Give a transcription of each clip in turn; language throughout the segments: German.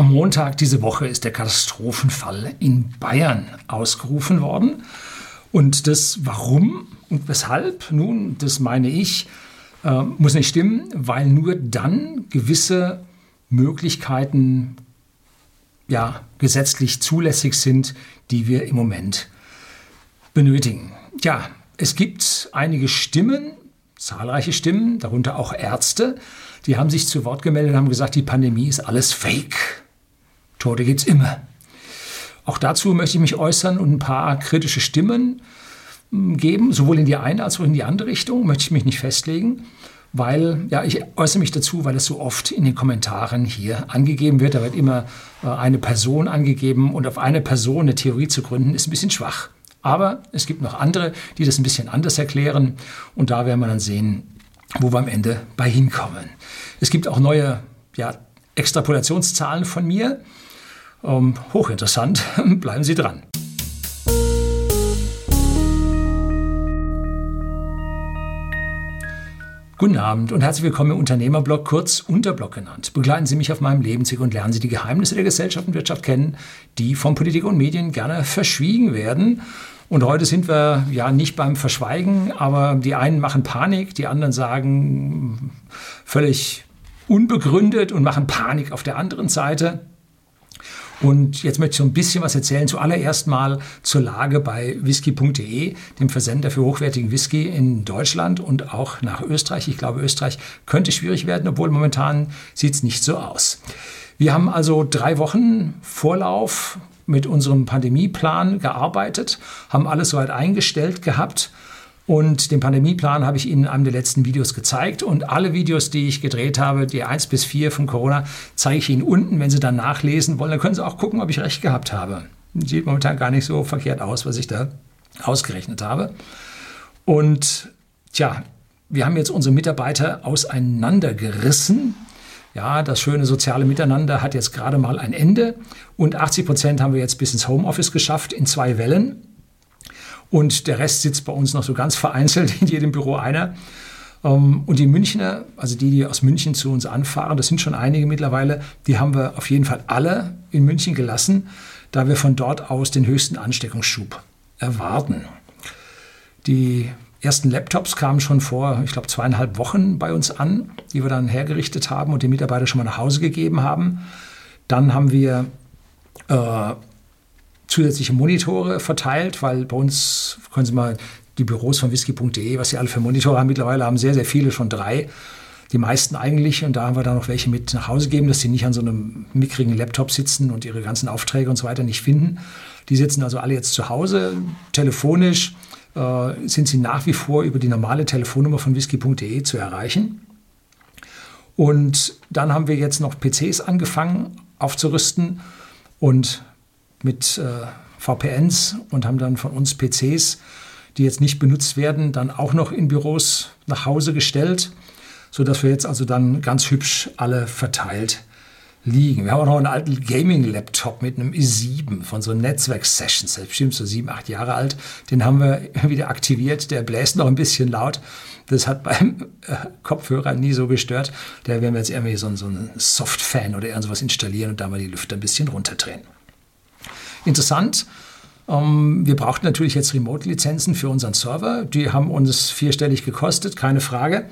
Am Montag diese Woche ist der Katastrophenfall in Bayern ausgerufen worden. Und das warum und weshalb, nun, das meine ich, äh, muss nicht stimmen, weil nur dann gewisse Möglichkeiten ja, gesetzlich zulässig sind, die wir im Moment benötigen. Ja, es gibt einige Stimmen, zahlreiche Stimmen, darunter auch Ärzte, die haben sich zu Wort gemeldet und haben gesagt, die Pandemie ist alles Fake. Tote gibt es immer. Auch dazu möchte ich mich äußern und ein paar kritische Stimmen hm, geben, sowohl in die eine als auch in die andere Richtung, möchte ich mich nicht festlegen, weil, ja, ich äußere mich dazu, weil es so oft in den Kommentaren hier angegeben wird. Da wird immer äh, eine Person angegeben und auf eine Person eine Theorie zu gründen, ist ein bisschen schwach. Aber es gibt noch andere, die das ein bisschen anders erklären und da werden wir dann sehen, wo wir am Ende bei hinkommen. Es gibt auch neue ja, Extrapolationszahlen von mir. Ähm, hochinteressant, bleiben Sie dran. Guten Abend und herzlich willkommen im Unternehmerblog, kurz Unterblog genannt. Begleiten Sie mich auf meinem Lebensweg und lernen Sie die Geheimnisse der Gesellschaft und Wirtschaft kennen, die von Politik und Medien gerne verschwiegen werden. Und heute sind wir ja nicht beim Verschweigen, aber die einen machen Panik, die anderen sagen völlig unbegründet und machen Panik auf der anderen Seite. Und jetzt möchte ich so ein bisschen was erzählen. Zuallererst mal zur Lage bei whisky.de, dem Versender für hochwertigen Whisky in Deutschland und auch nach Österreich. Ich glaube, Österreich könnte schwierig werden, obwohl momentan sieht es nicht so aus. Wir haben also drei Wochen Vorlauf mit unserem Pandemieplan gearbeitet, haben alles soweit eingestellt gehabt und den Pandemieplan habe ich Ihnen in einem der letzten Videos gezeigt. Und alle Videos, die ich gedreht habe, die 1 bis 4 von Corona, zeige ich Ihnen unten. Wenn Sie dann nachlesen wollen, dann können Sie auch gucken, ob ich recht gehabt habe. Sieht momentan gar nicht so verkehrt aus, was ich da ausgerechnet habe. Und tja, wir haben jetzt unsere Mitarbeiter auseinandergerissen. Ja, das schöne soziale Miteinander hat jetzt gerade mal ein Ende. Und 80 Prozent haben wir jetzt bis ins Homeoffice geschafft in zwei Wellen. Und der Rest sitzt bei uns noch so ganz vereinzelt in jedem Büro einer. Ähm, und die Münchner, also die, die aus München zu uns anfahren, das sind schon einige mittlerweile, die haben wir auf jeden Fall alle in München gelassen, da wir von dort aus den höchsten Ansteckungsschub erwarten. Die ersten Laptops kamen schon vor, ich glaube, zweieinhalb Wochen bei uns an, die wir dann hergerichtet haben und den Mitarbeitern schon mal nach Hause gegeben haben. Dann haben wir äh, zusätzliche Monitore verteilt, weil bei uns können Sie mal die Büros von whisky.de, was sie alle für Monitore haben, mittlerweile haben sehr, sehr viele, schon drei. Die meisten eigentlich. Und da haben wir dann noch welche mit nach Hause gegeben, dass sie nicht an so einem mickrigen Laptop sitzen und ihre ganzen Aufträge und so weiter nicht finden. Die sitzen also alle jetzt zu Hause. Telefonisch äh, sind sie nach wie vor über die normale Telefonnummer von whisky.de zu erreichen. Und dann haben wir jetzt noch PCs angefangen aufzurüsten und mit äh, VPNs und haben dann von uns PCs, die jetzt nicht benutzt werden, dann auch noch in Büros nach Hause gestellt, sodass wir jetzt also dann ganz hübsch alle verteilt liegen. Wir haben auch noch einen alten Gaming-Laptop mit einem i7 von so Netzwerk-Sessions, der bestimmt so sieben, acht Jahre alt. Den haben wir wieder aktiviert. Der bläst noch ein bisschen laut. Das hat beim äh, Kopfhörer nie so gestört. Da werden wir jetzt irgendwie so, so einen Soft-Fan oder irgendwas installieren und da mal die Lüfter ein bisschen runterdrehen. Interessant. Ähm, wir brauchten natürlich jetzt Remote-Lizenzen für unseren Server. Die haben uns vierstellig gekostet, keine Frage.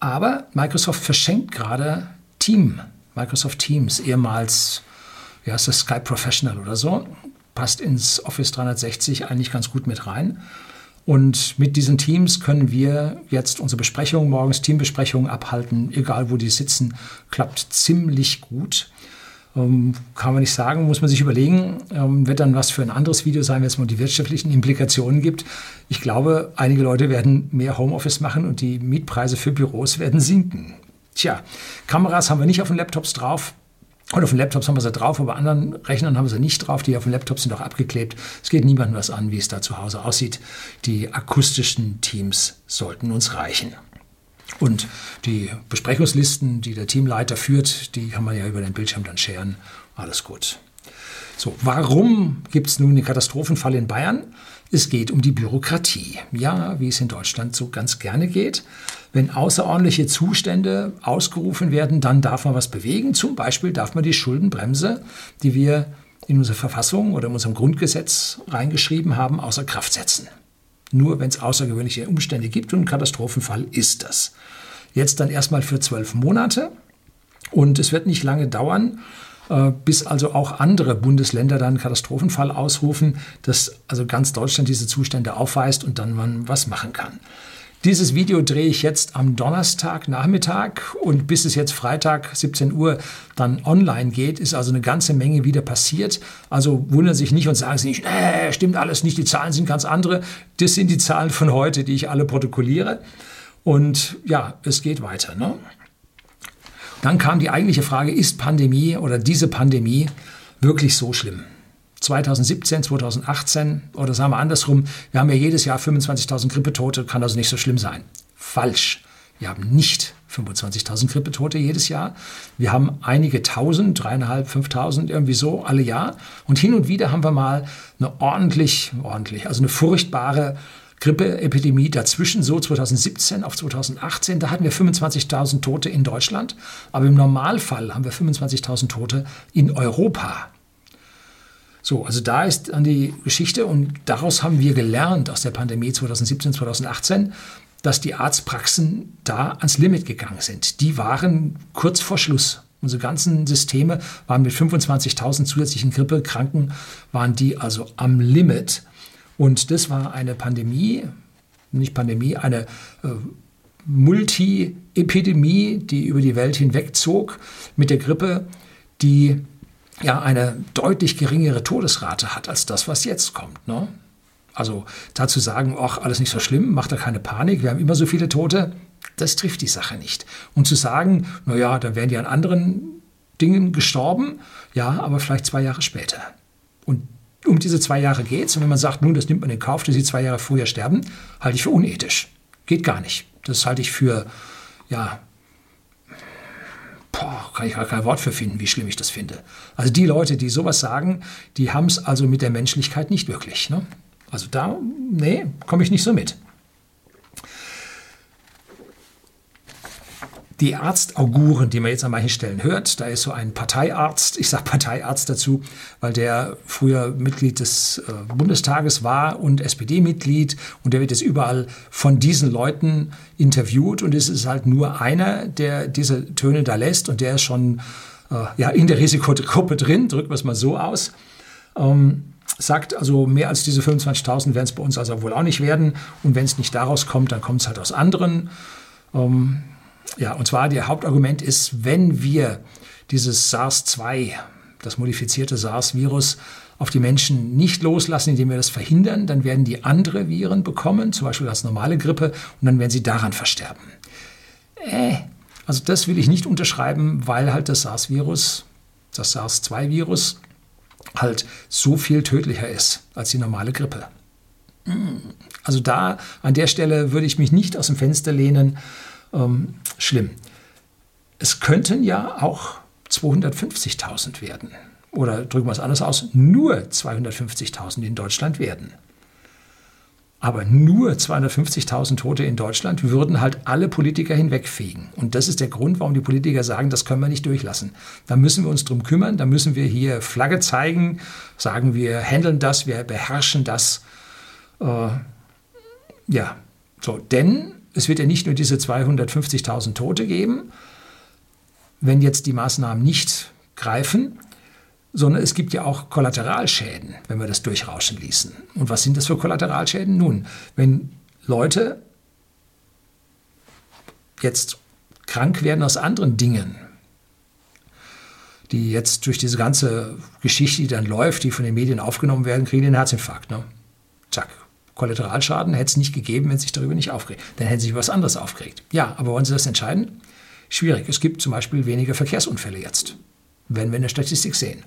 Aber Microsoft verschenkt gerade Team, Microsoft Teams, ehemals, wie heißt das, Skype Professional oder so. Passt ins Office 360 eigentlich ganz gut mit rein. Und mit diesen Teams können wir jetzt unsere Besprechungen, morgens Teambesprechungen abhalten, egal wo die sitzen, klappt ziemlich gut. Ähm, kann man nicht sagen, muss man sich überlegen. Ähm, wird dann was für ein anderes Video sein, wenn es mal die wirtschaftlichen Implikationen gibt. Ich glaube, einige Leute werden mehr Homeoffice machen und die Mietpreise für Büros werden sinken. Tja, Kameras haben wir nicht auf den Laptops drauf. Und auf den Laptops haben wir sie drauf, aber anderen Rechnern haben wir sie nicht drauf. Die auf den Laptops sind auch abgeklebt. Es geht niemandem was an, wie es da zu Hause aussieht. Die akustischen Teams sollten uns reichen. Und die Besprechungslisten, die der Teamleiter führt, die kann man ja über den Bildschirm dann scheren. Alles gut. So, warum gibt es nun den Katastrophenfall in Bayern? Es geht um die Bürokratie. Ja, wie es in Deutschland so ganz gerne geht. Wenn außerordentliche Zustände ausgerufen werden, dann darf man was bewegen. Zum Beispiel darf man die Schuldenbremse, die wir in unserer Verfassung oder in unserem Grundgesetz reingeschrieben haben, außer Kraft setzen. Nur wenn es außergewöhnliche Umstände gibt und ein Katastrophenfall ist das. Jetzt dann erstmal für zwölf Monate und es wird nicht lange dauern, äh, bis also auch andere Bundesländer dann einen Katastrophenfall ausrufen, dass also ganz Deutschland diese Zustände aufweist und dann man was machen kann. Dieses Video drehe ich jetzt am Donnerstag Nachmittag und bis es jetzt Freitag 17 Uhr dann online geht, ist also eine ganze Menge wieder passiert. Also wundern sich nicht und sagen Sie nicht, äh, stimmt alles nicht, die Zahlen sind ganz andere. Das sind die Zahlen von heute, die ich alle protokolliere. Und ja, es geht weiter. Ne? Dann kam die eigentliche Frage, ist Pandemie oder diese Pandemie wirklich so schlimm? 2017, 2018 oder sagen wir andersrum, wir haben ja jedes Jahr 25.000 Grippetote, kann also nicht so schlimm sein. Falsch. Wir haben nicht 25.000 Grippetote jedes Jahr. Wir haben einige tausend, dreieinhalb, fünftausend, irgendwie so alle Jahr. Und hin und wieder haben wir mal eine ordentlich, ordentlich, also eine furchtbare Grippeepidemie dazwischen, so 2017 auf 2018. Da hatten wir 25.000 Tote in Deutschland. Aber im Normalfall haben wir 25.000 Tote in Europa. So, also da ist dann die Geschichte und daraus haben wir gelernt aus der Pandemie 2017, 2018, dass die Arztpraxen da ans Limit gegangen sind. Die waren kurz vor Schluss. Unsere ganzen Systeme waren mit 25.000 zusätzlichen Grippekranken, waren die also am Limit. Und das war eine Pandemie, nicht Pandemie, eine äh, Multi-Epidemie, die über die Welt hinwegzog mit der Grippe, die ja eine deutlich geringere Todesrate hat als das, was jetzt kommt. Ne? Also dazu sagen, ach, alles nicht so schlimm, macht da keine Panik, wir haben immer so viele Tote, das trifft die Sache nicht. Und zu sagen, naja, dann wären die an anderen Dingen gestorben, ja, aber vielleicht zwei Jahre später. Und um diese zwei Jahre geht es. Und wenn man sagt, nun, das nimmt man in Kauf, dass sie zwei Jahre früher sterben, halte ich für unethisch. Geht gar nicht. Das halte ich für, ja, boah, kann ich gar kein Wort für finden, wie schlimm ich das finde. Also die Leute, die sowas sagen, die haben es also mit der Menschlichkeit nicht wirklich. Ne? Also da, nee, komme ich nicht so mit. Die Arztauguren, die man jetzt an manchen Stellen hört, da ist so ein Parteiarzt, ich sage Parteiarzt dazu, weil der früher Mitglied des äh, Bundestages war und SPD-Mitglied und der wird jetzt überall von diesen Leuten interviewt und es ist halt nur einer, der diese Töne da lässt und der ist schon äh, ja, in der Risikogruppe drin, drücken wir es mal so aus. Ähm, sagt, also mehr als diese 25.000 werden es bei uns also wohl auch nicht werden und wenn es nicht daraus kommt, dann kommt es halt aus anderen. Ähm, ja, und zwar der Hauptargument ist, wenn wir dieses SARS-2, das modifizierte SARS-Virus, auf die Menschen nicht loslassen, indem wir das verhindern, dann werden die andere Viren bekommen, zum Beispiel als normale Grippe, und dann werden sie daran versterben. Äh, also das will ich nicht unterschreiben, weil halt das SARS-Virus, das SARS-2-Virus, halt so viel tödlicher ist als die normale Grippe. Also da an der Stelle würde ich mich nicht aus dem Fenster lehnen ähm, schlimm. Es könnten ja auch 250.000 werden. Oder drücken wir es anders aus, nur 250.000 in Deutschland werden. Aber nur 250.000 Tote in Deutschland würden halt alle Politiker hinwegfegen. Und das ist der Grund, warum die Politiker sagen, das können wir nicht durchlassen. Da müssen wir uns drum kümmern, da müssen wir hier Flagge zeigen, sagen wir handeln das, wir beherrschen das. Äh, ja, so, denn es wird ja nicht nur diese 250.000 Tote geben, wenn jetzt die Maßnahmen nicht greifen, sondern es gibt ja auch Kollateralschäden, wenn wir das durchrauschen ließen. Und was sind das für Kollateralschäden? Nun, wenn Leute jetzt krank werden aus anderen Dingen, die jetzt durch diese ganze Geschichte, die dann läuft, die von den Medien aufgenommen werden, kriegen den Herzinfarkt. Ne? Zack, Kollateralschaden hätte es nicht gegeben, wenn Sie sich darüber nicht aufgeregt. Dann hätten Sie sich über was anderes aufgeregt. Ja, aber wollen Sie das entscheiden? Schwierig. Es gibt zum Beispiel weniger Verkehrsunfälle jetzt, wenn wir in der Statistik sehen.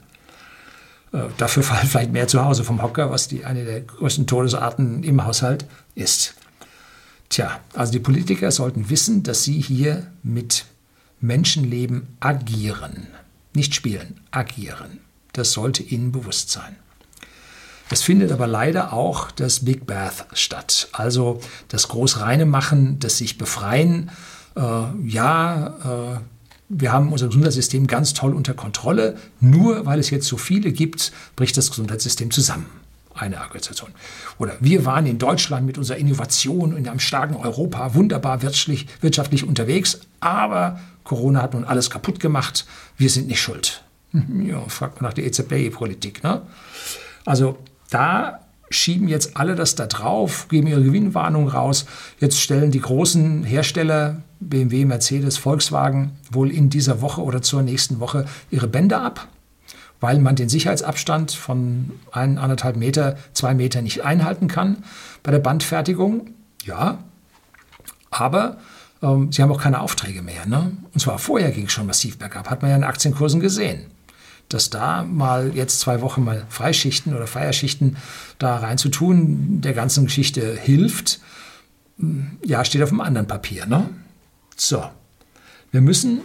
Äh, dafür fallen vielleicht mehr zu Hause vom Hocker, was die, eine der größten Todesarten im Haushalt ist. Tja, also die Politiker sollten wissen, dass sie hier mit Menschenleben agieren. Nicht spielen, agieren. Das sollte ihnen bewusst sein. Es findet aber leider auch das Big Bath statt, also das großreine Machen, das sich befreien. Äh, ja, äh, wir haben unser Gesundheitssystem ganz toll unter Kontrolle. Nur weil es jetzt so viele gibt, bricht das Gesundheitssystem zusammen. Eine Argumentation. Oder wir waren in Deutschland mit unserer Innovation in einem starken Europa wunderbar wirtschaftlich, wirtschaftlich unterwegs, aber Corona hat nun alles kaputt gemacht. Wir sind nicht schuld. Ja, fragt man nach der EZB-Politik. Ne? Also da schieben jetzt alle das da drauf, geben ihre Gewinnwarnung raus. Jetzt stellen die großen Hersteller, BMW, Mercedes, Volkswagen, wohl in dieser Woche oder zur nächsten Woche ihre Bänder ab, weil man den Sicherheitsabstand von ein, anderthalb Meter, zwei Meter nicht einhalten kann bei der Bandfertigung. Ja, aber ähm, sie haben auch keine Aufträge mehr. Ne? Und zwar vorher ging es schon massiv bergab, hat man ja in Aktienkursen gesehen dass da mal jetzt zwei Wochen mal Freischichten oder Feierschichten da reinzutun, der ganzen Geschichte hilft, hm, ja, steht auf einem anderen Papier. Ne? So, wir müssen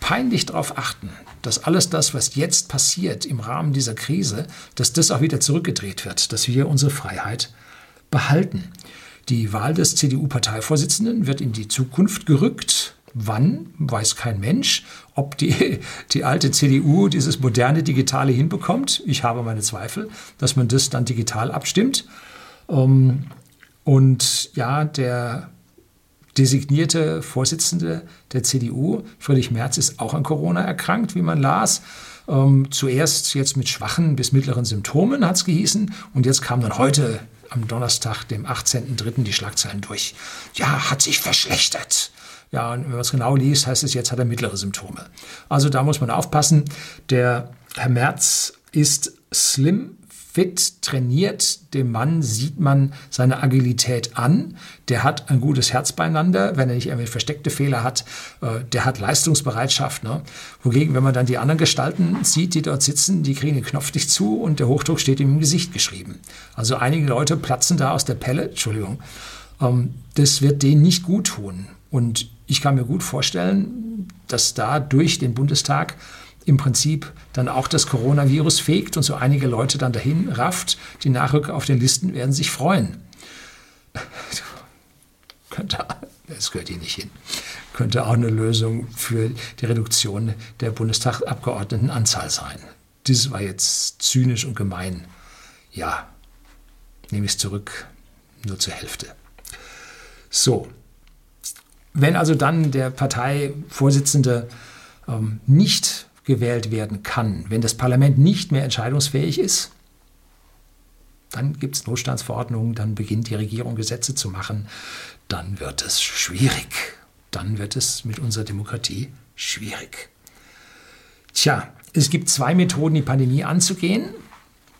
peinlich darauf achten, dass alles das, was jetzt passiert im Rahmen dieser Krise, dass das auch wieder zurückgedreht wird, dass wir unsere Freiheit behalten. Die Wahl des CDU-Parteivorsitzenden wird in die Zukunft gerückt. Wann, weiß kein Mensch. Ob die, die alte CDU dieses moderne Digitale hinbekommt, ich habe meine Zweifel, dass man das dann digital abstimmt. Ähm, und ja, der designierte Vorsitzende der CDU, Friedrich Merz, ist auch an Corona erkrankt, wie man las. Ähm, zuerst jetzt mit schwachen bis mittleren Symptomen hat es gehießen und jetzt kam dann heute am Donnerstag, dem 18.03. die Schlagzeilen durch. Ja, hat sich verschlechtert. Ja, und wenn man es genau liest, heißt es, jetzt hat er mittlere Symptome. Also da muss man aufpassen. Der Herr Merz ist slim, fit, trainiert. Dem Mann sieht man seine Agilität an. Der hat ein gutes Herz beieinander, wenn er nicht irgendwie versteckte Fehler hat. Äh, der hat Leistungsbereitschaft. Ne? Wogegen, wenn man dann die anderen Gestalten sieht, die dort sitzen, die kriegen den Knopf nicht zu und der Hochdruck steht ihm im Gesicht geschrieben. Also einige Leute platzen da aus der Pelle. Entschuldigung. Ähm, das wird denen nicht gut tun. Und ich kann mir gut vorstellen, dass da durch den Bundestag im Prinzip dann auch das Coronavirus fegt und so einige Leute dann dahin rafft. Die Nachrücker auf den Listen werden sich freuen. Könnte, das gehört hier nicht hin. Könnte auch eine Lösung für die Reduktion der Bundestagsabgeordnetenanzahl sein. Dieses war jetzt zynisch und gemein. Ja, nehme ich es zurück, nur zur Hälfte. So, wenn also dann der Parteivorsitzende ähm, nicht gewählt werden kann, wenn das Parlament nicht mehr entscheidungsfähig ist, dann gibt es Notstandsverordnungen, dann beginnt die Regierung Gesetze zu machen, dann wird es schwierig. Dann wird es mit unserer Demokratie schwierig. Tja, es gibt zwei Methoden, die Pandemie anzugehen.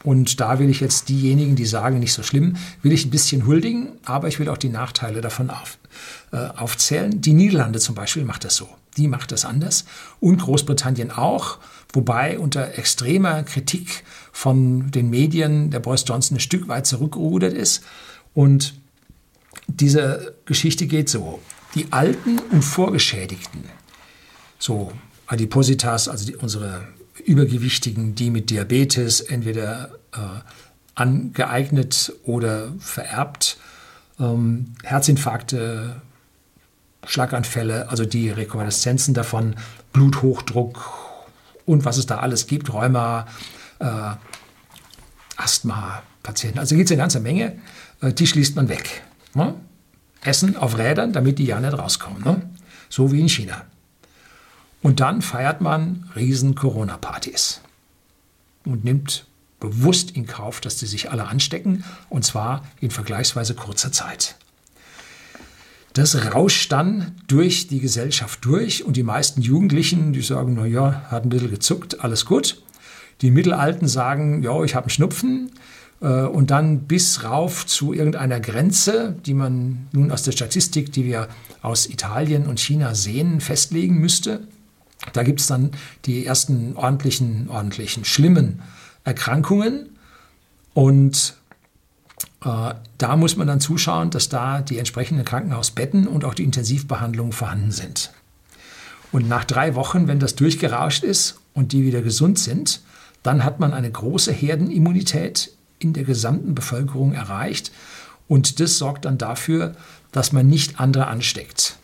Und da will ich jetzt diejenigen, die sagen, nicht so schlimm, will ich ein bisschen huldigen, aber ich will auch die Nachteile davon auf, äh, aufzählen. Die Niederlande zum Beispiel macht das so. Die macht das anders. Und Großbritannien auch, wobei unter extremer Kritik von den Medien der Boris Johnson ein Stück weit zurückgerudert ist. Und diese Geschichte geht so. Die Alten und Vorgeschädigten, so Adipositas, also die, unsere Übergewichtigen, die mit Diabetes entweder äh, angeeignet oder vererbt, ähm, Herzinfarkte, Schlaganfälle, also die Rekonvaleszenzen davon, Bluthochdruck und was es da alles gibt, Rheuma, äh, Asthma-Patienten. Also gibt es eine ganze Menge, äh, die schließt man weg. Ne? Essen auf Rädern, damit die ja nicht rauskommen. Ne? So wie in China. Und dann feiert man riesen Corona-Partys und nimmt bewusst in Kauf, dass die sich alle anstecken, und zwar in vergleichsweise kurzer Zeit. Das rauscht dann durch die Gesellschaft durch und die meisten Jugendlichen, die sagen, na ja, hat ein bisschen gezuckt, alles gut. Die Mittelalten sagen, ja, ich habe einen Schnupfen äh, und dann bis rauf zu irgendeiner Grenze, die man nun aus der Statistik, die wir aus Italien und China sehen, festlegen müsste. Da gibt es dann die ersten ordentlichen, ordentlichen, schlimmen Erkrankungen. Und äh, da muss man dann zuschauen, dass da die entsprechenden Krankenhausbetten und auch die Intensivbehandlungen vorhanden sind. Und nach drei Wochen, wenn das durchgerauscht ist und die wieder gesund sind, dann hat man eine große Herdenimmunität in der gesamten Bevölkerung erreicht. Und das sorgt dann dafür, dass man nicht andere ansteckt.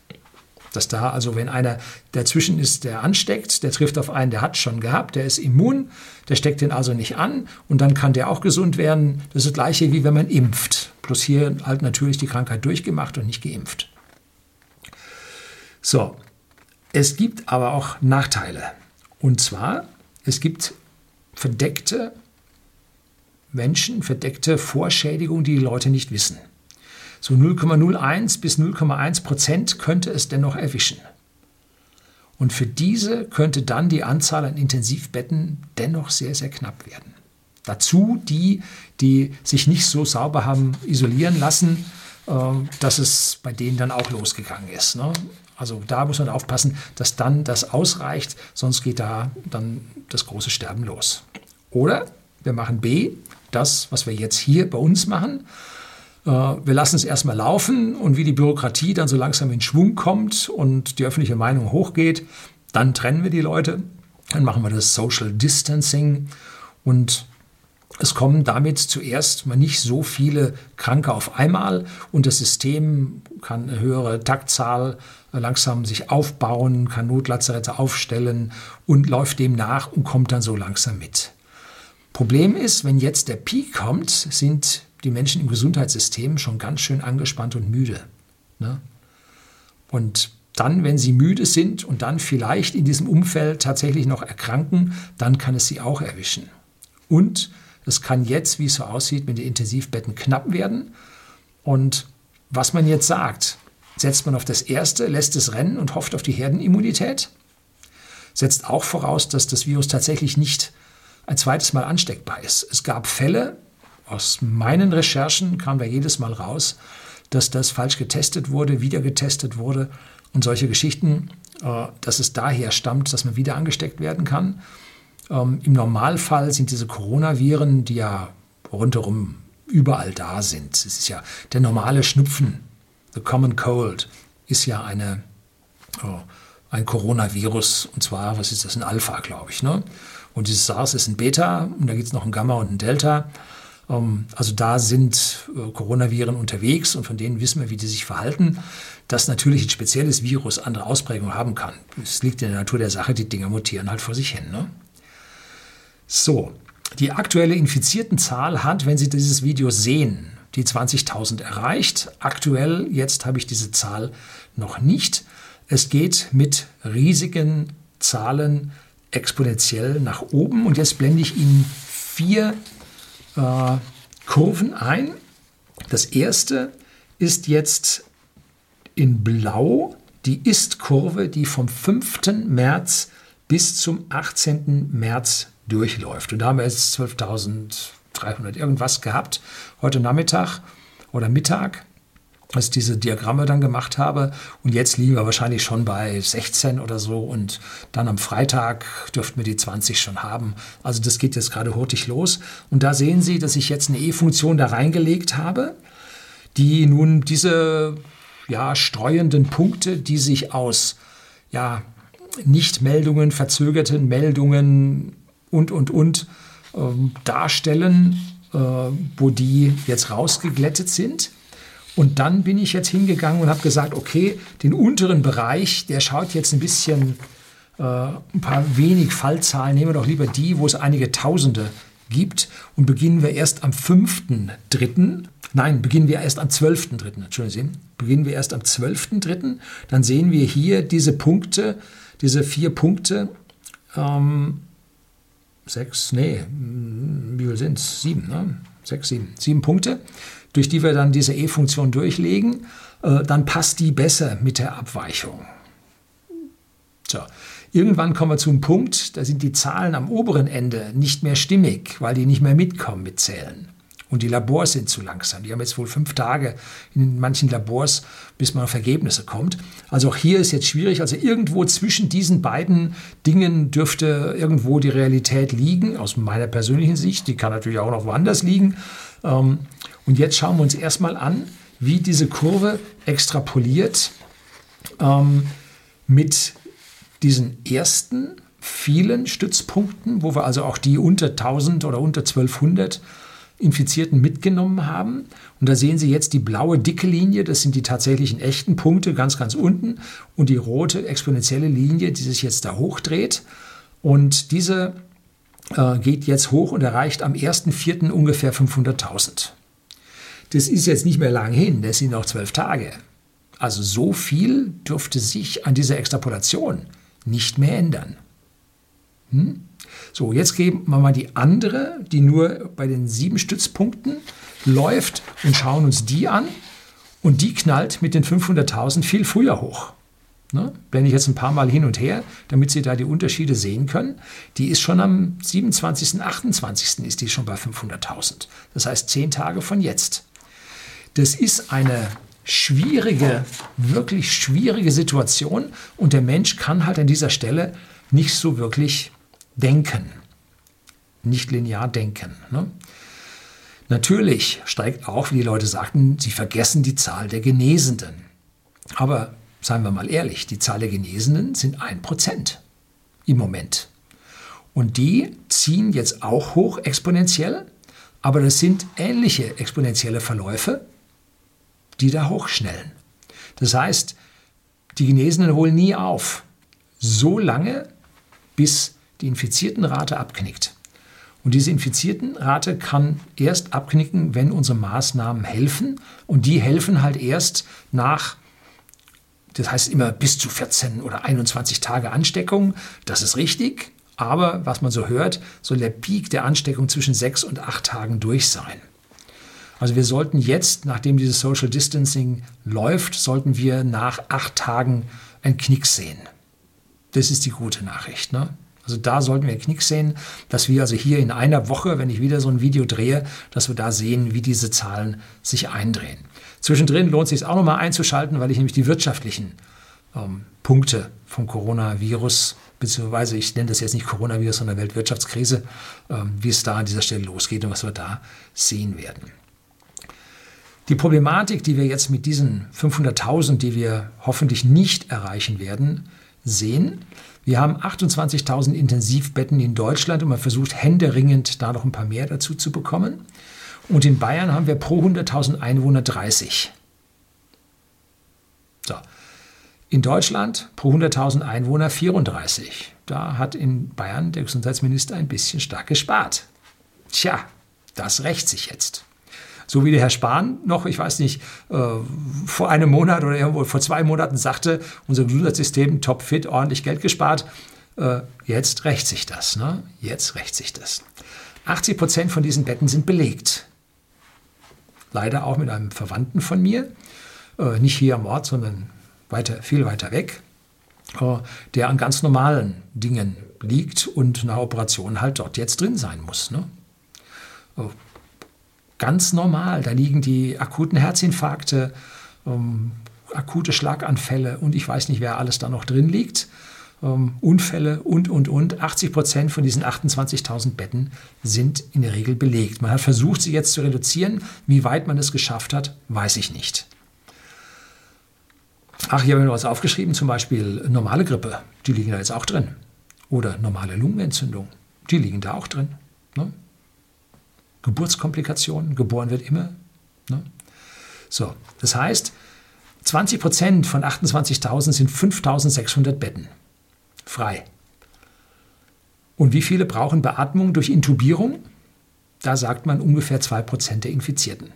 Dass da also, wenn einer dazwischen ist, der ansteckt, der trifft auf einen, der hat schon gehabt, der ist immun, der steckt den also nicht an und dann kann der auch gesund werden. Das ist das gleiche wie wenn man impft. Plus hier halt natürlich die Krankheit durchgemacht und nicht geimpft. So, es gibt aber auch Nachteile. Und zwar, es gibt verdeckte Menschen, verdeckte Vorschädigungen, die die Leute nicht wissen. So 0,01 bis 0,1 Prozent könnte es dennoch erwischen. Und für diese könnte dann die Anzahl an Intensivbetten dennoch sehr, sehr knapp werden. Dazu die, die sich nicht so sauber haben isolieren lassen, äh, dass es bei denen dann auch losgegangen ist. Ne? Also da muss man aufpassen, dass dann das ausreicht, sonst geht da dann das große Sterben los. Oder wir machen B, das, was wir jetzt hier bei uns machen. Äh, wir lassen es erstmal laufen und wie die Bürokratie dann so langsam in Schwung kommt und die öffentliche Meinung hochgeht, dann trennen wir die Leute, dann machen wir das Social Distancing und es kommen damit zuerst mal nicht so viele Kranke auf einmal und das System kann eine höhere Taktzahl langsam sich aufbauen, kann Notlazarette aufstellen und läuft dem nach und kommt dann so langsam mit. Problem ist, wenn jetzt der Peak kommt, sind die Menschen im Gesundheitssystem schon ganz schön angespannt und müde. Ne? Und dann, wenn sie müde sind und dann vielleicht in diesem Umfeld tatsächlich noch erkranken, dann kann es sie auch erwischen. Und es kann jetzt, wie es so aussieht, mit den Intensivbetten knapp werden. Und was man jetzt sagt, setzt man auf das Erste, lässt es rennen und hofft auf die Herdenimmunität, setzt auch voraus, dass das Virus tatsächlich nicht ein zweites Mal ansteckbar ist. Es gab Fälle, aus meinen Recherchen kam da jedes Mal raus, dass das falsch getestet wurde, wieder getestet wurde und solche Geschichten, äh, dass es daher stammt, dass man wieder angesteckt werden kann. Ähm, Im Normalfall sind diese Coronaviren, die ja rundherum überall da sind. Es ist ja der normale Schnupfen, the common cold, ist ja eine, oh, ein Coronavirus. Und zwar, was ist das, ein Alpha, glaube ich. Ne? Und dieses SARS ist ein Beta und da gibt es noch ein Gamma und ein Delta. Ähm, also da sind äh, Coronaviren unterwegs und von denen wissen wir, wie die sich verhalten. Dass natürlich ein spezielles Virus andere Ausprägungen haben kann. Es liegt in der Natur der Sache, die Dinger mutieren halt vor sich hin. Ne? So, die aktuelle infizierten Zahl hat, wenn Sie dieses Video sehen, die 20.000 erreicht. Aktuell, jetzt habe ich diese Zahl noch nicht. Es geht mit riesigen Zahlen exponentiell nach oben. Und jetzt blende ich Ihnen vier äh, Kurven ein. Das erste ist jetzt in Blau die Ist-Kurve, die vom 5. März bis zum 18. März durchläuft. Und da haben wir jetzt 12.300 irgendwas gehabt heute Nachmittag oder Mittag als ich diese Diagramme dann gemacht habe. Und jetzt liegen wir wahrscheinlich schon bei 16 oder so. Und dann am Freitag dürften wir die 20 schon haben. Also das geht jetzt gerade hurtig los. Und da sehen Sie, dass ich jetzt eine E-Funktion da reingelegt habe, die nun diese ja, streuenden Punkte, die sich aus ja, Nichtmeldungen, verzögerten Meldungen und, und, und ähm, darstellen, äh, wo die jetzt rausgeglättet sind. Und dann bin ich jetzt hingegangen und habe gesagt, okay, den unteren Bereich, der schaut jetzt ein bisschen, äh, ein paar wenig Fallzahlen, nehmen wir doch lieber die, wo es einige Tausende gibt. Und beginnen wir erst am 5.3., nein, beginnen wir erst am 12.3., Entschuldigen Sie, beginnen wir erst am 12.3., dann sehen wir hier diese Punkte, diese vier Punkte, ähm, sechs, nee, wie viel sind es? Sieben, ne? Sechs, sieben, sieben Punkte durch die wir dann diese E-Funktion durchlegen, äh, dann passt die besser mit der Abweichung. So. Irgendwann kommen wir zu einem Punkt, da sind die Zahlen am oberen Ende nicht mehr stimmig, weil die nicht mehr mitkommen mit Zählen. Und die Labors sind zu langsam. Die haben jetzt wohl fünf Tage in manchen Labors, bis man auf Ergebnisse kommt. Also auch hier ist jetzt schwierig. Also irgendwo zwischen diesen beiden Dingen dürfte irgendwo die Realität liegen, aus meiner persönlichen Sicht. Die kann natürlich auch noch woanders liegen. Und jetzt schauen wir uns erstmal an, wie diese Kurve extrapoliert ähm, mit diesen ersten vielen Stützpunkten, wo wir also auch die unter 1000 oder unter 1200 Infizierten mitgenommen haben. Und da sehen Sie jetzt die blaue dicke Linie, das sind die tatsächlichen echten Punkte ganz, ganz unten. Und die rote exponentielle Linie, die sich jetzt da hochdreht. Und diese äh, geht jetzt hoch und erreicht am 1.4. ungefähr 500.000. Das ist jetzt nicht mehr lang hin, das sind noch zwölf Tage. Also so viel dürfte sich an dieser Extrapolation nicht mehr ändern. Hm? So, jetzt geben wir mal die andere, die nur bei den sieben Stützpunkten läuft und schauen uns die an. Und die knallt mit den 500.000 viel früher hoch. Ne? Blende ich jetzt ein paar Mal hin und her, damit Sie da die Unterschiede sehen können. Die ist schon am 27., 28. ist die schon bei 500.000. Das heißt zehn Tage von jetzt. Das ist eine schwierige, wirklich schwierige Situation und der Mensch kann halt an dieser Stelle nicht so wirklich denken, nicht linear denken. Ne? Natürlich steigt auch, wie die Leute sagten, sie vergessen die Zahl der Genesenden. Aber seien wir mal ehrlich, die Zahl der Genesenen sind 1% im Moment. Und die ziehen jetzt auch hoch exponentiell, aber das sind ähnliche exponentielle Verläufe, die da hochschnellen. Das heißt, die Genesenen holen nie auf, so lange, bis die Infiziertenrate abknickt. Und diese Infiziertenrate kann erst abknicken, wenn unsere Maßnahmen helfen. Und die helfen halt erst nach, das heißt immer bis zu 14 oder 21 Tage Ansteckung. Das ist richtig. Aber was man so hört, soll der Peak der Ansteckung zwischen sechs und acht Tagen durch sein. Also wir sollten jetzt, nachdem dieses Social Distancing läuft, sollten wir nach acht Tagen einen Knick sehen. Das ist die gute Nachricht. Ne? Also da sollten wir einen Knick sehen, dass wir also hier in einer Woche, wenn ich wieder so ein Video drehe, dass wir da sehen, wie diese Zahlen sich eindrehen. Zwischendrin lohnt es sich auch nochmal einzuschalten, weil ich nämlich die wirtschaftlichen ähm, Punkte vom Coronavirus, beziehungsweise ich nenne das jetzt nicht Coronavirus, sondern Weltwirtschaftskrise, ähm, wie es da an dieser Stelle losgeht und was wir da sehen werden. Die Problematik, die wir jetzt mit diesen 500.000, die wir hoffentlich nicht erreichen werden, sehen. Wir haben 28.000 Intensivbetten in Deutschland und man versucht händeringend da noch ein paar mehr dazu zu bekommen. Und in Bayern haben wir pro 100.000 Einwohner 30. So. In Deutschland pro 100.000 Einwohner 34. Da hat in Bayern der Gesundheitsminister ein bisschen stark gespart. Tja, das rächt sich jetzt. So wie der Herr Spahn noch, ich weiß nicht, äh, vor einem Monat oder irgendwo vor zwei Monaten sagte, unser Gesundheitssystem topfit, ordentlich Geld gespart. Äh, jetzt rächt sich das. Ne? Jetzt rächt sich das. 80 Prozent von diesen Betten sind belegt. Leider auch mit einem Verwandten von mir. Äh, nicht hier am Ort, sondern weiter, viel weiter weg. Der an ganz normalen Dingen liegt und nach Operation halt dort jetzt drin sein muss. Ne? Ganz normal. Da liegen die akuten Herzinfarkte, ähm, akute Schlaganfälle und ich weiß nicht, wer alles da noch drin liegt. Ähm, Unfälle und, und, und. 80 Prozent von diesen 28.000 Betten sind in der Regel belegt. Man hat versucht, sie jetzt zu reduzieren. Wie weit man es geschafft hat, weiß ich nicht. Ach, hier habe ich noch was aufgeschrieben, zum Beispiel normale Grippe, die liegen da jetzt auch drin. Oder normale Lungenentzündung, die liegen da auch drin. Ne? Geburtskomplikationen, geboren wird immer. Ne? So, das heißt, 20 Prozent von 28.000 sind 5.600 Betten frei. Und wie viele brauchen Beatmung durch Intubierung? Da sagt man ungefähr 2 Prozent der Infizierten.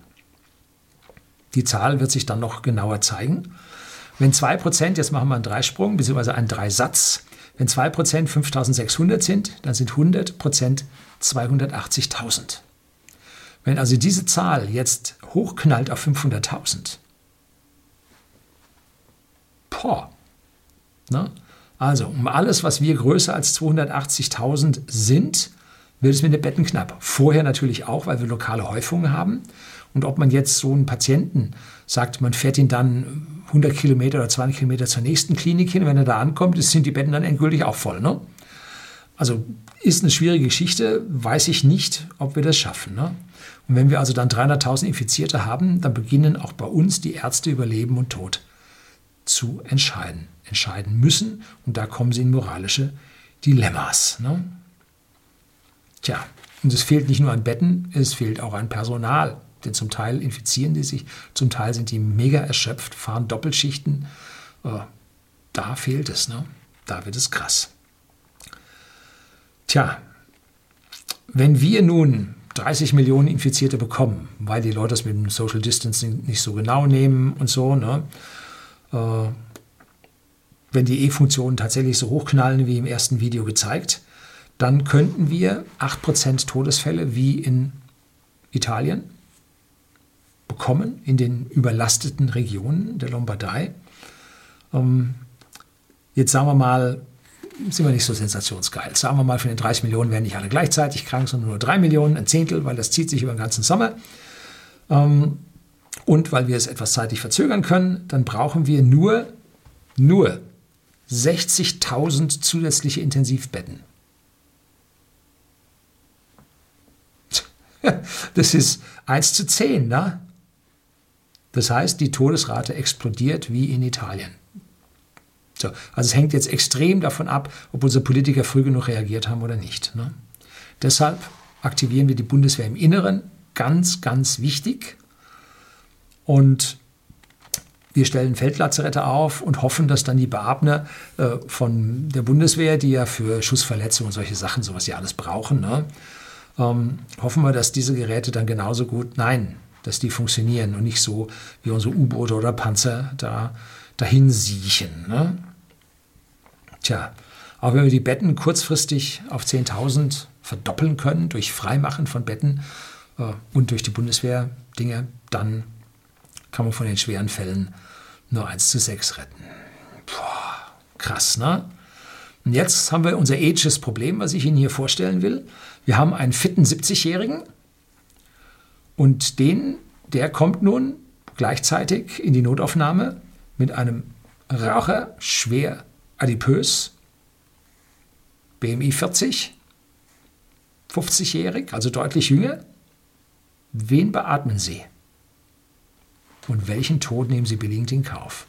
Die Zahl wird sich dann noch genauer zeigen. Wenn 2 Prozent, jetzt machen wir einen Dreisprung, beziehungsweise einen Dreisatz, wenn 2 Prozent 5600 sind, dann sind 100 Prozent 280.000. Wenn also diese Zahl jetzt hochknallt auf 500.000, boah, ne? also um alles, was wir größer als 280.000 sind, wird es mit den Betten knapp. Vorher natürlich auch, weil wir lokale Häufungen haben. Und ob man jetzt so einen Patienten sagt, man fährt ihn dann 100 Kilometer oder 200 Kilometer zur nächsten Klinik hin, wenn er da ankommt, sind die Betten dann endgültig auch voll. Ne? Also ist eine schwierige Geschichte, weiß ich nicht, ob wir das schaffen. Ne? Und wenn wir also dann 300.000 Infizierte haben, dann beginnen auch bei uns die Ärzte über Leben und Tod zu entscheiden, entscheiden müssen. Und da kommen sie in moralische Dilemmas. Ne? Tja, Und es fehlt nicht nur an Betten, es fehlt auch an Personal. Denn zum Teil infizieren die sich, zum Teil sind die mega erschöpft, fahren Doppelschichten. Äh, da fehlt es, ne? da wird es krass. Tja, wenn wir nun 30 Millionen Infizierte bekommen, weil die Leute das mit dem Social Distancing nicht so genau nehmen und so, ne? Äh, wenn die E-Funktionen tatsächlich so hochknallen wie im ersten Video gezeigt, dann könnten wir 8% Todesfälle wie in Italien bekommen, in den überlasteten Regionen der Lombardei. Ähm, jetzt sagen wir mal, sind wir nicht so sensationsgeil. Sagen wir mal, von den 30 Millionen werden nicht alle gleichzeitig krank, sondern nur 3 Millionen, ein Zehntel, weil das zieht sich über den ganzen Sommer. Ähm, und weil wir es etwas zeitlich verzögern können, dann brauchen wir nur, nur 60.000 zusätzliche Intensivbetten. Das ist 1 zu 10, ne? Das heißt, die Todesrate explodiert wie in Italien. So, also es hängt jetzt extrem davon ab, ob unsere Politiker früh genug reagiert haben oder nicht. Ne? Deshalb aktivieren wir die Bundeswehr im Inneren, ganz, ganz wichtig. Und wir stellen Feldlazarette auf und hoffen, dass dann die Beamten äh, von der Bundeswehr, die ja für Schussverletzungen und solche Sachen, sowas ja alles brauchen, ne, ähm, hoffen wir, dass diese Geräte dann genauso gut, nein, dass die funktionieren und nicht so wie unsere U-Boote oder Panzer da dahin siechen. Ne? Tja, auch wenn wir die Betten kurzfristig auf 10.000 verdoppeln können durch Freimachen von Betten äh, und durch die Bundeswehr-Dinge, dann kann man von den schweren Fällen nur 1 zu 6 retten. Boah, krass, ne? Und jetzt haben wir unser ethisches Problem, was ich Ihnen hier vorstellen will. Wir haben einen fitten 70-Jährigen und den, der kommt nun gleichzeitig in die Notaufnahme mit einem Raucher, schwer adipös, BMI 40, 50-jährig, also deutlich jünger. Wen beatmen Sie? Und welchen Tod nehmen Sie billigend in Kauf?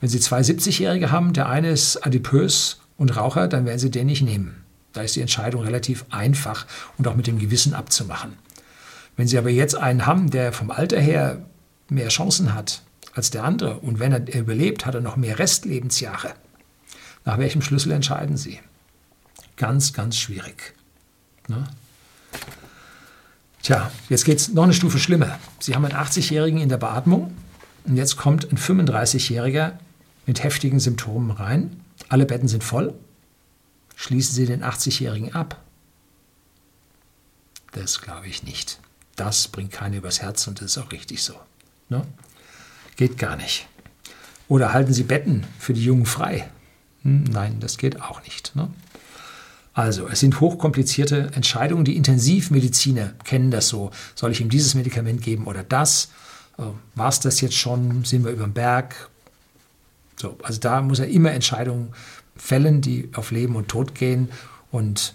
Wenn Sie zwei 70-Jährige haben, der eine ist adipös und Raucher, dann werden Sie den nicht nehmen. Da ist die Entscheidung relativ einfach und auch mit dem Gewissen abzumachen. Wenn Sie aber jetzt einen haben, der vom Alter her mehr Chancen hat, als der andere. Und wenn er überlebt, hat er noch mehr Restlebensjahre. Nach welchem Schlüssel entscheiden Sie? Ganz, ganz schwierig. Ne? Tja, jetzt geht es noch eine Stufe schlimmer. Sie haben einen 80-Jährigen in der Beatmung und jetzt kommt ein 35-Jähriger mit heftigen Symptomen rein. Alle Betten sind voll. Schließen Sie den 80-Jährigen ab? Das glaube ich nicht. Das bringt keiner übers Herz und das ist auch richtig so. Ne? Geht gar nicht. Oder halten Sie Betten für die Jungen frei? Hm, nein, das geht auch nicht. Ne? Also, es sind hochkomplizierte Entscheidungen. Die Intensivmediziner kennen das so. Soll ich ihm dieses Medikament geben oder das? Äh, War es das jetzt schon? Sind wir über den Berg? So, also da muss er immer Entscheidungen fällen, die auf Leben und Tod gehen. Und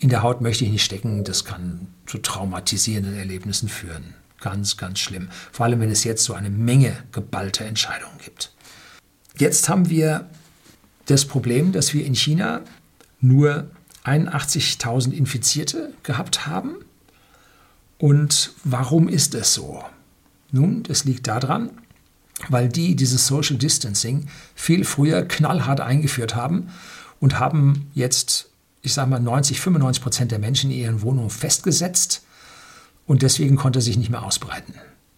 in der Haut möchte ich nicht stecken. Das kann zu traumatisierenden Erlebnissen führen. Ganz, ganz schlimm. Vor allem, wenn es jetzt so eine Menge geballter Entscheidungen gibt. Jetzt haben wir das Problem, dass wir in China nur 81.000 Infizierte gehabt haben. Und warum ist es so? Nun, das liegt daran, weil die dieses Social Distancing viel früher knallhart eingeführt haben und haben jetzt, ich sage mal, 90, 95 Prozent der Menschen in ihren Wohnungen festgesetzt und deswegen konnte er sich nicht mehr ausbreiten.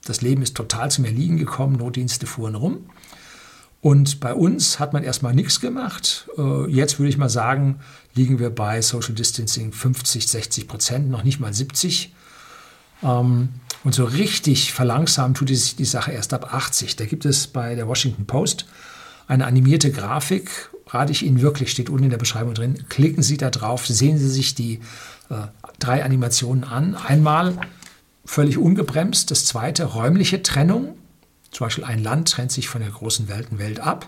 Das Leben ist total zum Erliegen gekommen, Notdienste fuhren rum. Und bei uns hat man erstmal nichts gemacht. Äh, jetzt würde ich mal sagen, liegen wir bei Social Distancing 50, 60 Prozent, noch nicht mal 70. Ähm, und so richtig verlangsamen tut sich die Sache erst ab 80. Da gibt es bei der Washington Post eine animierte Grafik, rate ich Ihnen wirklich, steht unten in der Beschreibung drin. Klicken Sie da drauf, sehen Sie sich die äh, drei Animationen an. Einmal völlig ungebremst. Das zweite, räumliche Trennung. Zum Beispiel ein Land trennt sich von der großen Weltenwelt ab.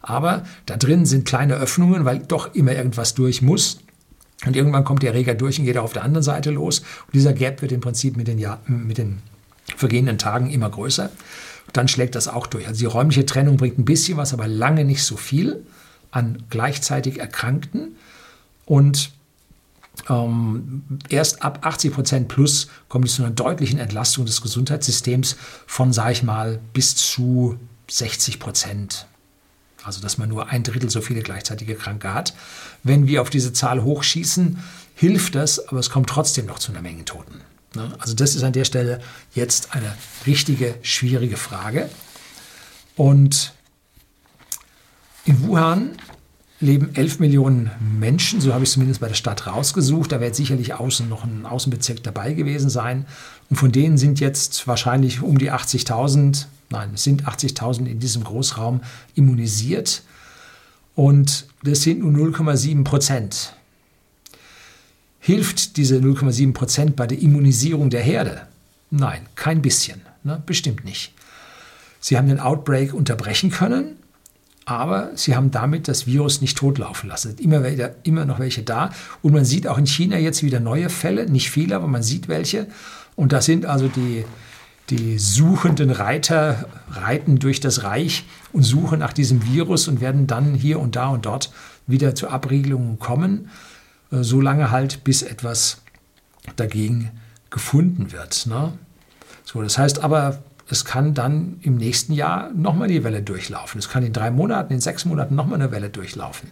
Aber da drin sind kleine Öffnungen, weil doch immer irgendwas durch muss. Und irgendwann kommt der Erreger durch und geht auf der anderen Seite los. Und dieser Gap wird im Prinzip mit den, Jahr, mit den vergehenden Tagen immer größer. Dann schlägt das auch durch. Also die räumliche Trennung bringt ein bisschen was, aber lange nicht so viel an gleichzeitig Erkrankten. Und Ähm, erst ab 80 Prozent plus kommt es zu einer deutlichen Entlastung des Gesundheitssystems von, sage ich mal, bis zu 60 Prozent. Also, dass man nur ein Drittel so viele gleichzeitige Kranke hat. Wenn wir auf diese Zahl hochschießen, hilft das, aber es kommt trotzdem noch zu einer Menge Toten. Ne? Also, das ist an der Stelle jetzt eine richtige, schwierige Frage. Und in Wuhan leben 11 Millionen Menschen, so habe ich es zumindest bei der Stadt rausgesucht. Da wird sicherlich außen noch ein Außenbezirk dabei gewesen sein. Und von denen sind jetzt wahrscheinlich um die 80.000, nein, es sind 80.000 in diesem Großraum immunisiert. Und das sind nur 0,7 Prozent. Hilft diese 0,7 Prozent bei der Immunisierung der Herde? Nein, kein bisschen. Ne? Bestimmt nicht. Sie haben den Outbreak unterbrechen können, aber sie haben damit das Virus nicht totlaufen lassen. Immer, wieder, immer noch welche da. Und man sieht auch in China jetzt wieder neue Fälle, nicht viele, aber man sieht welche. Und das sind also die, die suchenden Reiter, reiten durch das Reich und suchen nach diesem Virus und werden dann hier und da und dort wieder zu Abriegelungen kommen, äh, so lange halt, bis etwas dagegen gefunden wird. Ne? So, das heißt aber, es kann dann im nächsten Jahr nochmal die Welle durchlaufen. Es kann in drei Monaten, in sechs Monaten nochmal eine Welle durchlaufen.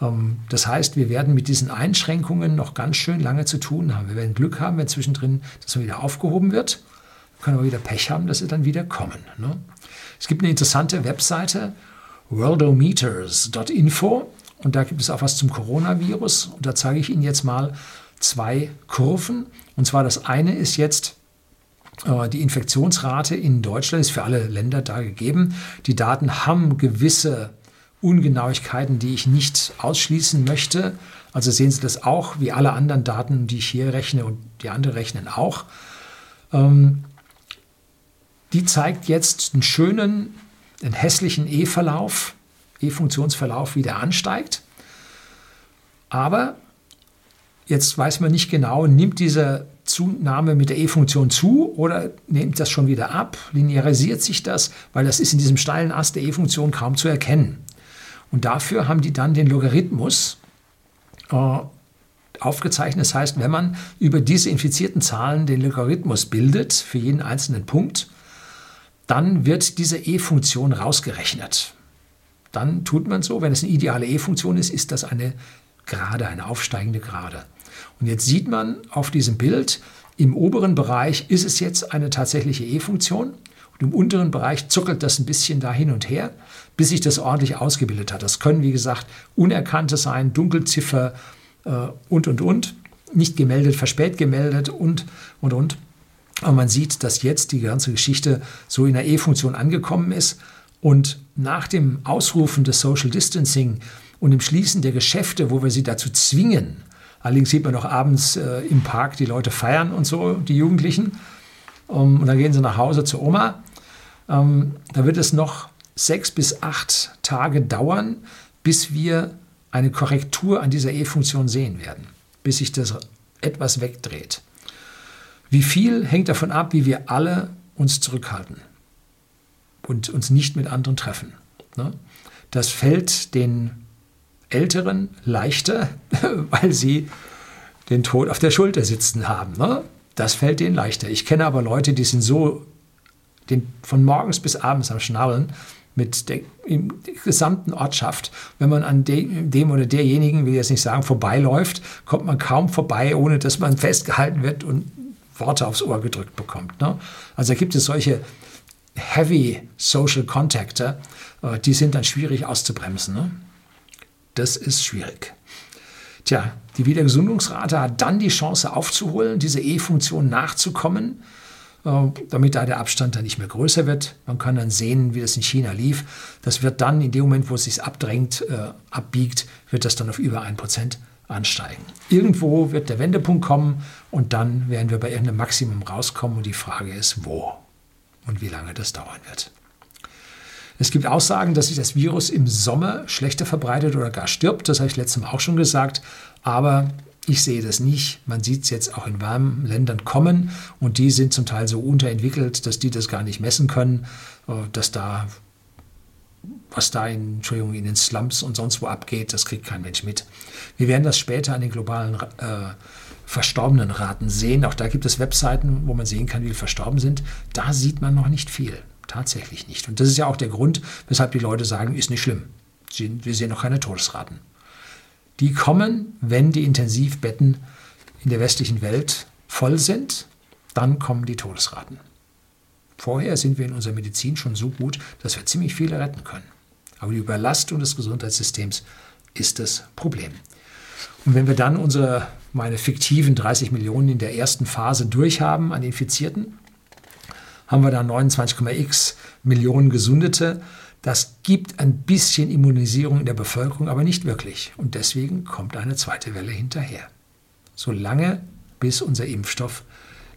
Ähm, das heißt, wir werden mit diesen Einschränkungen noch ganz schön lange zu tun haben. Wir werden Glück haben, wenn zwischendrin das wieder aufgehoben wird. Wir können aber wieder Pech haben, dass sie dann wieder kommen. Ne? Es gibt eine interessante Webseite, worldometers.info, und da gibt es auch was zum Coronavirus. Und da zeige ich Ihnen jetzt mal zwei Kurven. Und zwar das eine ist jetzt die Infektionsrate in Deutschland ist für alle Länder da gegeben. Die Daten haben gewisse Ungenauigkeiten, die ich nicht ausschließen möchte. Also sehen Sie das auch, wie alle anderen Daten, die ich hier rechne und die anderen rechnen auch. Ähm, die zeigt jetzt einen schönen, einen hässlichen E-Verlauf, E-Funktionsverlauf, wie der ansteigt. Aber jetzt weiß man nicht genau, nimmt dieser Zunahme mit der E-Funktion zu oder nimmt das schon wieder ab? Linearisiert sich das? Weil das ist in diesem steilen Ast der E-Funktion kaum zu erkennen. Und dafür haben die dann den Logarithmus äh, aufgezeichnet. Das heißt, wenn man über diese infizierten Zahlen den Logarithmus bildet für jeden einzelnen Punkt, dann wird diese E-Funktion rausgerechnet. Dann tut man so, wenn es eine ideale E-Funktion ist, ist das eine Gerade, eine aufsteigende Gerade. Und jetzt sieht man auf diesem Bild, im oberen Bereich ist es jetzt eine tatsächliche E-Funktion und im unteren Bereich zuckelt das ein bisschen da hin und her, bis sich das ordentlich ausgebildet hat. Das können, wie gesagt, Unerkannte sein, Dunkelziffer äh, und, und, und, nicht gemeldet, verspät gemeldet und, und, und. Aber man sieht, dass jetzt die ganze Geschichte so in der E-Funktion angekommen ist und nach dem Ausrufen des Social Distancing und dem Schließen der Geschäfte, wo wir sie dazu zwingen, Allerdings sieht man noch abends äh, im Park die Leute feiern und so, die Jugendlichen. Um, und dann gehen sie nach Hause zur Oma. Ähm, da wird es noch sechs bis acht Tage dauern, bis wir eine Korrektur an dieser E-Funktion sehen werden, bis sich das etwas wegdreht. Wie viel hängt davon ab, wie wir alle uns zurückhalten und uns nicht mit anderen treffen. Ne? Das fällt den Älteren leichter, weil sie den Tod auf der Schulter sitzen haben. Ne? Das fällt denen leichter. Ich kenne aber Leute, die sind so den, von morgens bis abends am Schnarren mit der, gesamten Ortschaft. Wenn man an de, dem oder derjenigen, will ich jetzt nicht sagen, vorbeiläuft, kommt man kaum vorbei, ohne dass man festgehalten wird und Worte aufs Ohr gedrückt bekommt. Ne? Also gibt es solche heavy Social Contacte, äh, die sind dann schwierig auszubremsen. Ne? Das ist schwierig. Tja, die Wiedergesundungsrate hat dann die Chance aufzuholen, diese E-Funktion nachzukommen, äh, damit da der Abstand dann nicht mehr größer wird. Man kann dann sehen, wie das in China lief. Das wird dann in dem Moment, wo es sich abdrängt, äh, abbiegt, wird das dann auf über 1% ansteigen. Irgendwo wird der Wendepunkt kommen und dann werden wir bei irgendeinem Maximum rauskommen und die Frage ist, wo und wie lange das dauern wird. Es gibt Aussagen, dass sich das Virus im Sommer schlechter verbreitet oder gar stirbt. Das habe ich letztes Mal auch schon gesagt. Aber ich sehe das nicht. Man sieht es jetzt auch in warmen Ländern kommen und die sind zum Teil so unterentwickelt, dass die das gar nicht messen können, äh, dass da was da in, Entschuldigung, in den Slums und sonst wo abgeht, das kriegt kein Mensch mit. Wir werden das später an den globalen äh, verstorbenen Raten sehen. Auch da gibt es Webseiten, wo man sehen kann, wie viele verstorben sind. Da sieht man noch nicht viel. Tatsächlich nicht. Und das ist ja auch der Grund, weshalb die Leute sagen, ist nicht schlimm. Wir sehen noch keine Todesraten. Die kommen, wenn die Intensivbetten in der westlichen Welt voll sind, dann kommen die Todesraten. Vorher sind wir in unserer Medizin schon so gut, dass wir ziemlich viele retten können. Aber die Überlastung des Gesundheitssystems ist das Problem. Und wenn wir dann unsere, meine fiktiven 30 Millionen in der ersten Phase durchhaben an Infizierten, haben wir da 29,x Millionen Gesundete. Das gibt ein bisschen Immunisierung in der Bevölkerung, aber nicht wirklich. Und deswegen kommt eine zweite Welle hinterher. Solange bis unser Impfstoff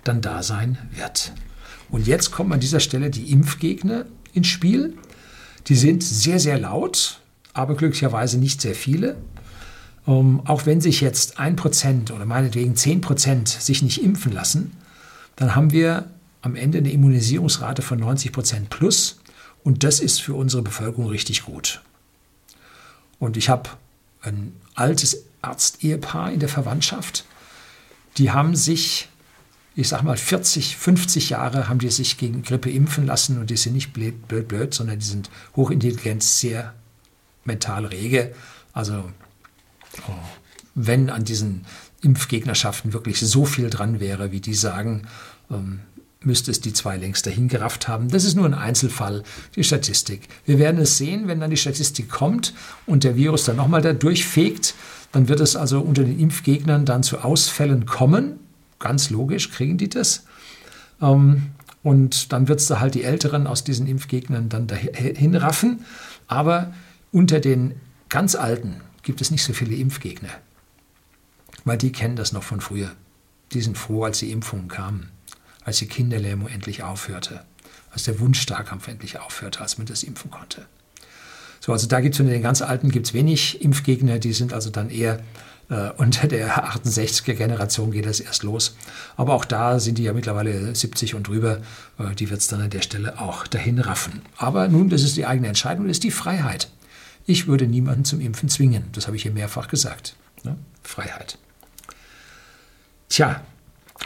dann da sein wird. Und jetzt kommen an dieser Stelle die Impfgegner ins Spiel. Die sind sehr, sehr laut, aber glücklicherweise nicht sehr viele. Ähm, auch wenn sich jetzt ein Prozent oder meinetwegen zehn Prozent sich nicht impfen lassen, dann haben wir am Ende eine Immunisierungsrate von 90 Prozent plus. Und das ist für unsere Bevölkerung richtig gut. Und ich habe ein altes Arztehepaar in der Verwandtschaft. Die haben sich ich sag mal, 40, 50 Jahre haben die sich gegen Grippe impfen lassen und die sind nicht blöd, blöd, blöd sondern die sind hochintelligent, sehr mental rege. Also, oh, wenn an diesen Impfgegnerschaften wirklich so viel dran wäre, wie die sagen, ähm, müsste es die zwei längst dahin gerafft haben. Das ist nur ein Einzelfall, die Statistik. Wir werden es sehen, wenn dann die Statistik kommt und der Virus dann nochmal da durchfegt, dann wird es also unter den Impfgegnern dann zu Ausfällen kommen ganz logisch, kriegen die das. Ähm, und dann wird es da halt die Älteren aus diesen Impfgegnern dann dahin raffen. Aber unter den ganz Alten gibt es nicht so viele Impfgegner, weil die kennen das noch von früher. Die sind froh, als die Impfungen kamen, als die Kinderlähmung endlich aufhörte, als der Wunschstarkampf endlich aufhörte, als man das impfen konnte. So, also da gibt es unter den ganz Alten gibt's wenig Impfgegner, die sind also dann eher äh, unter der 68er Generation geht das erst los. Aber auch da sind die ja mittlerweile 70 und drüber. Äh, die wird es dann an der Stelle auch dahin raffen. Aber nun, das ist die eigene Entscheidung, das ist die Freiheit. Ich würde niemanden zum Impfen zwingen. Das habe ich hier mehrfach gesagt. Ne? Freiheit. Tja,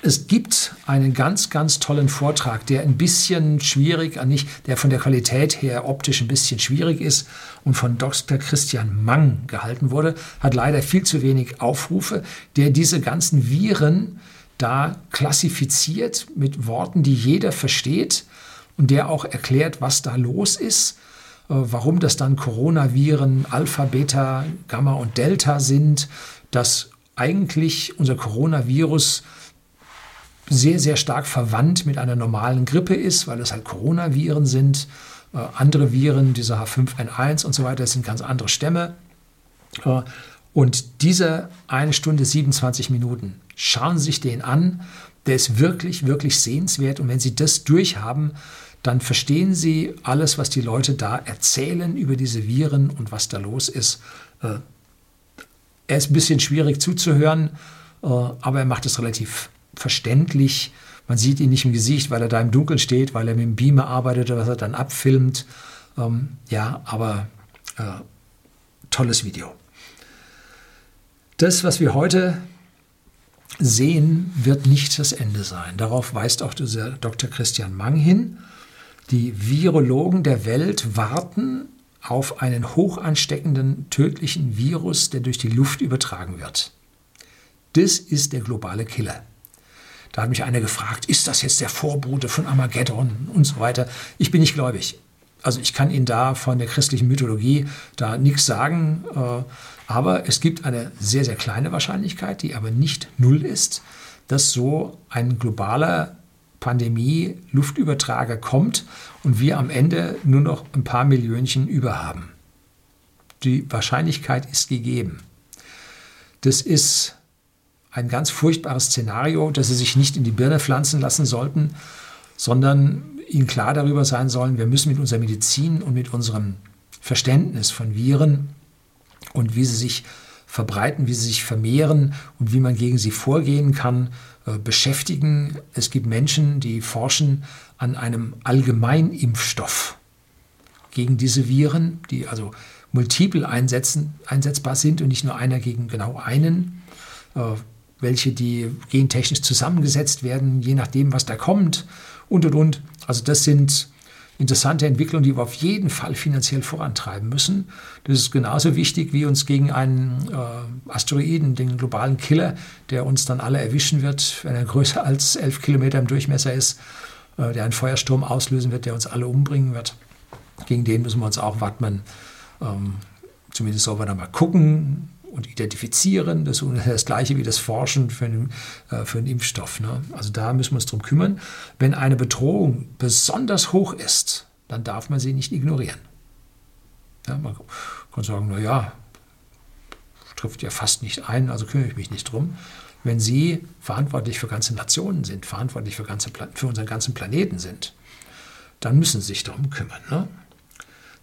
es gibt einen ganz, ganz tollen Vortrag, der ein bisschen schwierig, äh, nicht, der von der Qualität her optisch ein bisschen schwierig ist und von Dr. Christian Mang gehalten wurde, hat leider viel zu wenig Aufrufe, der diese ganzen Viren da klassifiziert mit Worten, die jeder versteht und der auch erklärt, was da los ist, äh, warum das dann Coronaviren Alpha, Beta, Gamma und Delta sind, dass eigentlich unser Coronavirus sehr, sehr stark verwandt mit einer normalen Grippe ist, weil es halt Coronaviren sind. Äh, andere Viren, diese H5N1 und so weiter, das sind ganz andere Stämme. Äh, und diese eine Stunde 27 Minuten, schauen Sie sich den an. Der ist wirklich, wirklich sehenswert. Und wenn Sie das durchhaben, dann verstehen Sie alles, was die Leute da erzählen über diese Viren und was da los ist. Äh, er ist ein bisschen schwierig zuzuhören, aber er macht es relativ verständlich. Man sieht ihn nicht im Gesicht, weil er da im Dunkeln steht, weil er mit dem Beamer arbeitet, was er dann abfilmt. Ähm, ja, aber äh, tolles Video. Das, was wir heute sehen, wird nicht das Ende sein. Darauf weist auch dieser Dr. Christian Mang hin. Die Virologen der Welt warten auf einen hoch ansteckenden, tödlichen Virus, der durch die Luft übertragen wird. Das ist der globale Killer. Da hat mich einer gefragt, ist das jetzt der Vorbote von Armageddon und so weiter. Ich bin nicht gläubig. Also ich kann Ihnen da von der christlichen Mythologie da nichts sagen, äh, aber es gibt eine sehr, sehr kleine Wahrscheinlichkeit, die aber nicht null ist, dass so ein globaler Pandemie-Luftübertrager kommt und wir am Ende nur noch ein paar Millionchen über haben. Die Wahrscheinlichkeit ist gegeben. Das ist ein ganz furchtbares Szenario, das sie sich nicht in die Birne pflanzen lassen sollten, sondern ihnen klar darüber sein sollen, wir müssen mit unserer Medizin und mit unserem Verständnis von Viren und wie sie sich verbreiten, wie sie sich vermehren und wie man gegen sie vorgehen kann, äh, beschäftigen. Es gibt Menschen, die forschen an einem Allgemeinimpfstoff gegen diese Viren, die also multiple einsetzen, einsetzbar sind und nicht nur einer gegen genau einen. Welche die gentechnisch zusammengesetzt werden, je nachdem, was da kommt und und und. Also das sind interessante Entwicklungen, die wir auf jeden Fall finanziell vorantreiben müssen. Das ist genauso wichtig, wie uns gegen einen äh, Asteroiden, den globalen Killer, der uns dann alle erwischen wird, wenn er größer als elf Kilometer im Durchmesser ist, äh, der einen Feuersturm auslösen wird, der uns alle umbringen wird. Gegen den müssen wir uns auch wappnen. Ähm, zumindest sollen wir da mal gucken und identifizieren. Das ist das Gleiche wie das Forschen für einen, äh, für einen Impfstoff. Ne? Also da müssen wir uns drum kümmern. Wenn eine Bedrohung besonders hoch ist, dann darf man sie nicht ignorieren. Ja, man kann sagen, naja, trifft ja fast nicht ein, also kümmere ich mich nicht drum. Wenn Sie verantwortlich für ganze Nationen sind, verantwortlich für, ganze, für unseren ganzen Planeten sind, dann müssen Sie sich darum kümmern. Ne?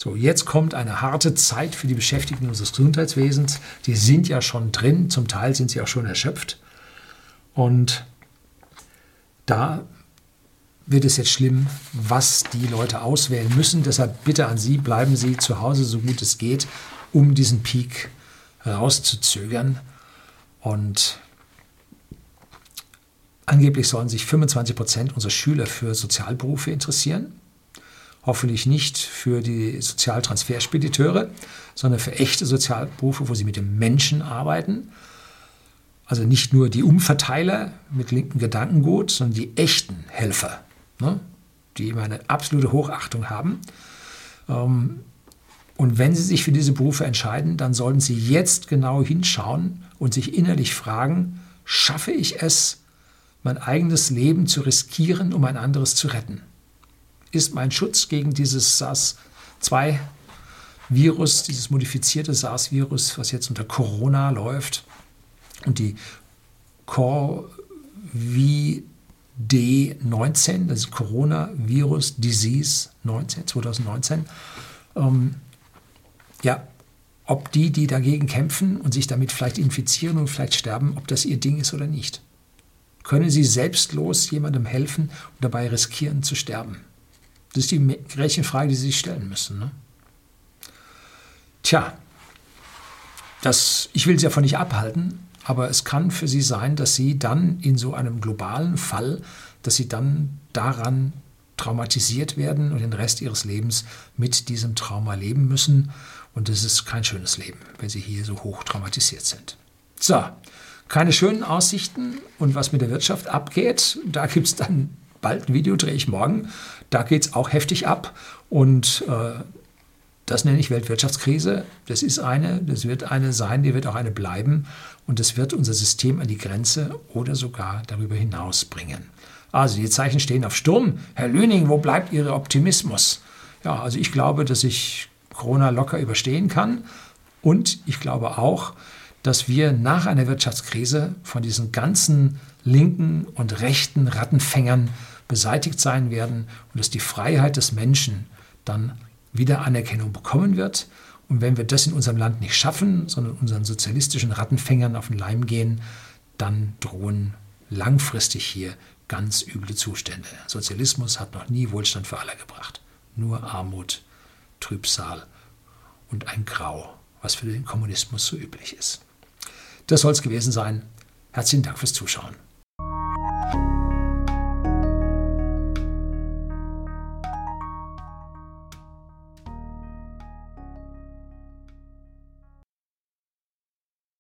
So, jetzt kommt eine harte Zeit für die Beschäftigten unseres Gesundheitswesens. Die sind ja schon drin, zum Teil sind sie auch schon erschöpft. Und da wird es jetzt schlimm, was die Leute auswählen müssen. Deshalb bitte an Sie, bleiben Sie zu Hause, so gut es geht, um diesen Peak rauszuzögern. Und angeblich sollen sich 25 Prozent unserer Schüler für Sozialberufe interessieren hoffentlich nicht für die Sozialtransferspediteure, sondern für echte Sozialberufe, wo sie mit dem Menschen arbeiten. Also nicht nur die Umverteiler mit linkem Gedankengut, sondern die echten Helfer, ne, die immer eine absolute Hochachtung haben. Ähm, und wenn Sie sich für diese Berufe entscheiden, dann sollten Sie jetzt genau hinschauen und sich innerlich fragen, schaffe ich es, mein eigenes Leben zu riskieren, um ein anderes zu retten? Ist mein Schutz gegen dieses SARS-2-Virus, dieses modifizierte SARS-Virus, was jetzt unter Corona läuft. Und die CoV-D19, das ist Coronavirus Disease 19, 2019. Ähm, ja, ob die, die dagegen kämpfen und sich damit vielleicht infizieren und vielleicht sterben, ob das ihr Ding ist oder nicht. Können sie selbstlos jemandem helfen und dabei riskieren zu sterben? Das ist die Gretchenfrage, die Sie sich stellen müssen. Ne? Tja, das, ich will Sie davon nicht abhalten, aber es kann für Sie sein, dass Sie dann in so einem globalen Fall, dass Sie dann daran traumatisiert werden und den Rest Ihres Lebens mit diesem Trauma leben müssen. Und das ist kein schönes Leben, wenn Sie hier so hoch traumatisiert sind. So, keine schönen Aussichten und was mit der Wirtschaft abgeht, da gibt es dann bald ein Video, drehe ich morgen. Da geht es auch heftig ab. Und äh, das nenne ich Weltwirtschaftskrise. Das ist eine, das wird eine sein, die wird auch eine bleiben. Und das wird unser System an die Grenze oder sogar darüber hinaus bringen. Also die Zeichen stehen auf Sturm. Herr Lüning, wo bleibt Ihr Optimismus? Ja, also ich glaube, dass ich Corona locker überstehen kann. Und ich glaube auch, dass wir nach einer Wirtschaftskrise von diesen ganzen linken und rechten Rattenfängern beseitigt sein werden und dass die Freiheit des Menschen dann wieder Anerkennung bekommen wird. Und wenn wir das in unserem Land nicht schaffen, sondern unseren sozialistischen Rattenfängern auf den Leim gehen, dann drohen langfristig hier ganz üble Zustände. Sozialismus hat noch nie Wohlstand für alle gebracht. Nur Armut, Trübsal und ein Grau, was für den Kommunismus so üblich ist. Das soll es gewesen sein. Herzlichen Dank fürs Zuschauen.